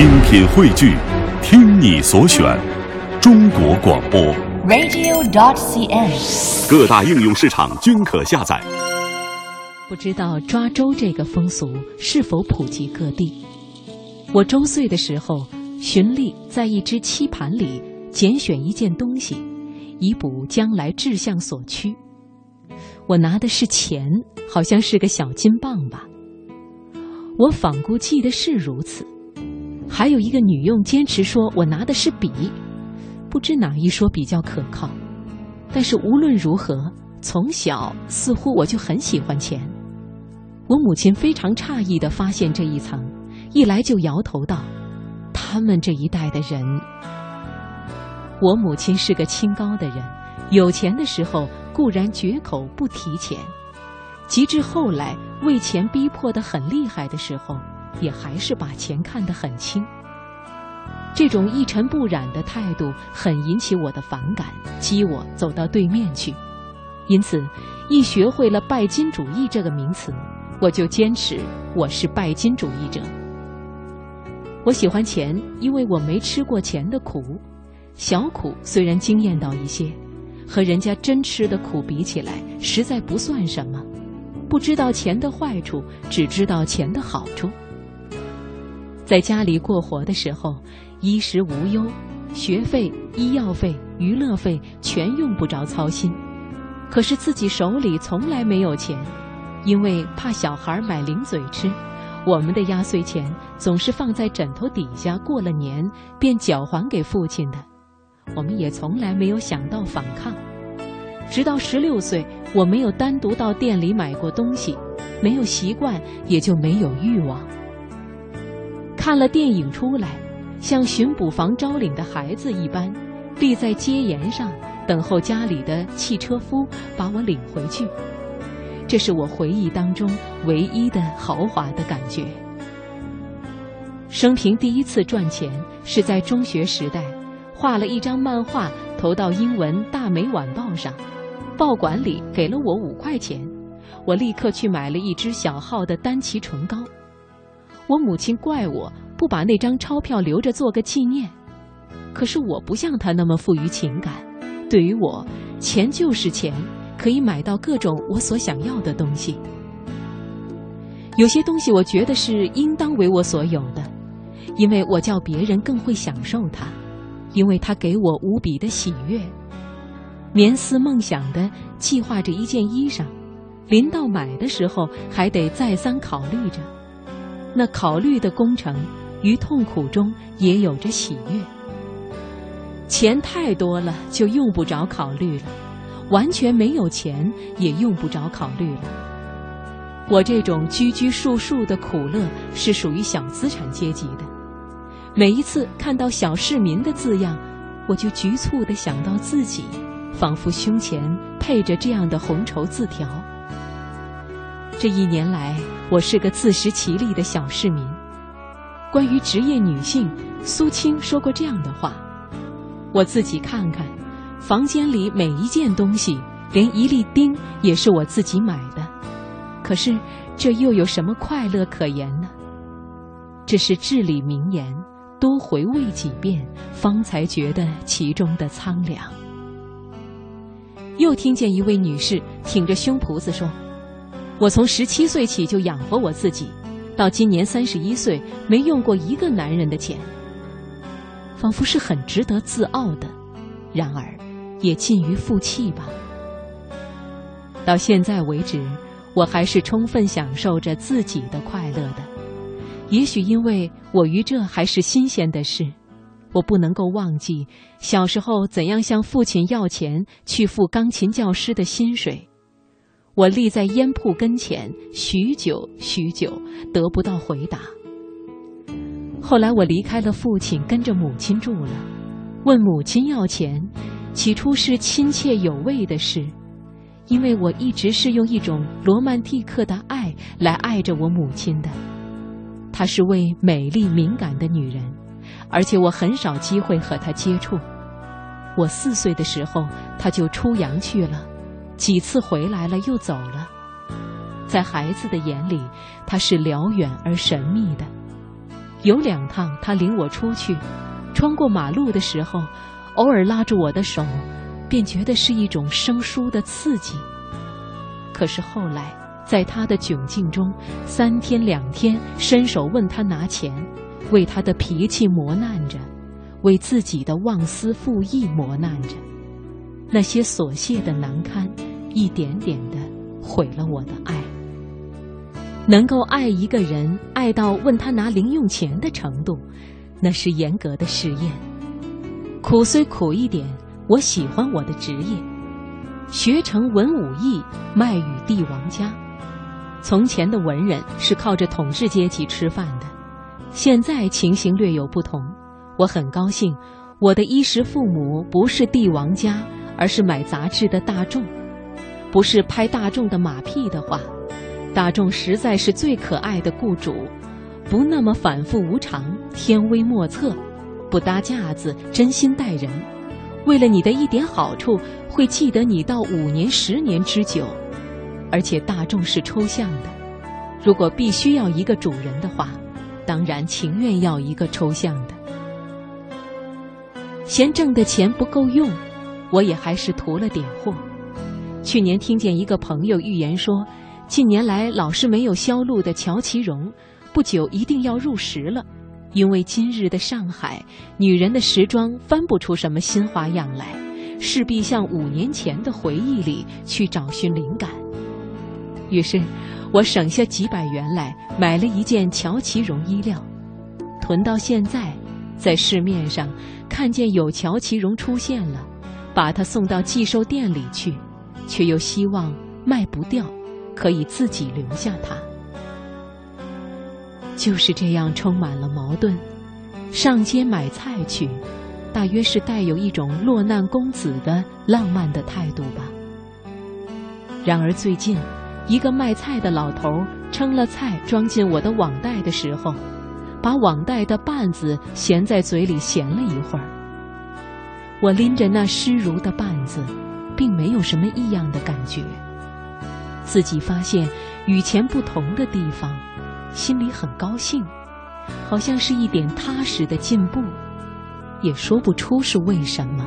精品汇聚，听你所选，中国广播。radio.dot.cn，。各大应用市场均可下载。不知道抓周这个风俗是否普及各地？我周岁的时候，循例在一只漆盘里拣选一件东西，以补将来志向所趋。我拿的是钱，好像是个小金棒吧。我仿故记得是如此。还有一个女佣坚持说我拿的是笔，不知哪一说比较可靠。但是无论如何，从小似乎我就很喜欢钱。我母亲非常诧异地发现这一层，一来就摇头道：“他们这一代的人。”我母亲是个清高的人，有钱的时候固然绝口不提钱，及至后来为钱逼迫得很厉害的时候，也还是把钱看得很轻。这种一尘不染的态度很引起我的反感，激我走到对面去。因此，一学会了拜金主义这个名词，我就坚持我是拜金主义者。我喜欢钱，因为我没吃过钱的苦，小苦虽然惊艳到一些，和人家真吃的苦比起来，实在不算什么。不知道钱的坏处，只知道钱的好处。在家里过活的时候，衣食无忧，学费、医药费、娱乐费全用不着操心。可是自己手里从来没有钱，因为怕小孩买零嘴吃，我们的压岁钱总是放在枕头底下，过了年便缴还给父亲的。我们也从来没有想到反抗。直到十六岁，我没有单独到店里买过东西，没有习惯，也就没有欲望。看了电影出来，像巡捕房招领的孩子一般，立在街沿上等候家里的汽车夫把我领回去。这是我回忆当中唯一的豪华的感觉。生平第一次赚钱是在中学时代，画了一张漫画投到英文《大美晚报》上，报馆里给了我五块钱，我立刻去买了一支小号的丹奇唇膏。我母亲怪我不把那张钞票留着做个纪念，可是我不像他那么富于情感。对于我，钱就是钱，可以买到各种我所想要的东西。有些东西我觉得是应当为我所有的，因为我叫别人更会享受它，因为它给我无比的喜悦。眠思梦想的计划着一件衣裳，临到买的时候还得再三考虑着。那考虑的工程于痛苦中也有着喜悦。钱太多了就用不着考虑了，完全没有钱也用不着考虑了。我这种拘拘束束的苦乐是属于小资产阶级的。每一次看到“小市民”的字样，我就局促地想到自己，仿佛胸前配着这样的红绸字条。这一年来，我是个自食其力的小市民。关于职业女性，苏青说过这样的话：我自己看看，房间里每一件东西，连一粒钉也是我自己买的。可是，这又有什么快乐可言呢？这是至理名言，多回味几遍，方才觉得其中的苍凉。又听见一位女士挺着胸脯子说。我从十七岁起就养活我自己，到今年三十一岁，没用过一个男人的钱，仿佛是很值得自傲的，然而也近于负气吧。到现在为止，我还是充分享受着自己的快乐的。也许因为我于这还是新鲜的事，我不能够忘记小时候怎样向父亲要钱去付钢琴教师的薪水。我立在烟铺跟前，许久许久得不到回答。后来我离开了父亲，跟着母亲住了。问母亲要钱，起初是亲切有味的事，因为我一直是用一种罗曼蒂克的爱来爱着我母亲的。她是位美丽敏感的女人，而且我很少机会和她接触。我四岁的时候，她就出洋去了。几次回来了又走了，在孩子的眼里，他是辽远而神秘的。有两趟他领我出去，穿过马路的时候，偶尔拉住我的手，便觉得是一种生疏的刺激。可是后来，在他的窘境中，三天两天伸手问他拿钱，为他的脾气磨难着，为自己的忘思负义磨难着，那些琐屑的难堪，一点点的毁了我的爱。能够爱一个人，爱到问他拿零用钱的程度，那是严格的试验。苦虽苦一点，我喜欢我的职业。学成文武艺，卖与帝王家。从前的文人是靠着统治阶级吃饭的，现在情形略有不同。我很高兴，我的衣食父母不是帝王家，而是买杂志的大众。不是拍大众的马屁的话，大众实在是最可爱的雇主，不那么反复无常、天威莫测，不搭架子，真心待人。为了你的一点好处，会记得你到五年、十年之久，而且大众是抽象的。如果必须要一个主人的话，当然情愿要一个抽象的。嫌挣的钱不够用，我也还是图了点货。去年听见一个朋友预言说，近年来老是没有销路的乔其荣，不久一定要入时了。因为今日的上海，女人的时装翻不出什么新花样来，势必向五年前的回忆里去找寻灵感。于是，我省下几百元来买了一件乔其绒衣料，囤到现在，在市面上看见有乔其绒出现了，把它送到寄售店里去，却又希望卖不掉，可以自己留下它。就是这样充满了矛盾，上街买菜去，大约是带有一种落难公子的浪漫的态度吧。然而最近，一个卖菜的老头称了菜装进我的网袋的时候，把网袋的绊子衔在嘴里衔了一会儿。我拎着那湿如的绊子，并没有什么异样的感觉，自己发现与前不同的地方。心里很高兴，好像是一点踏实的进步，也说不出是为什么。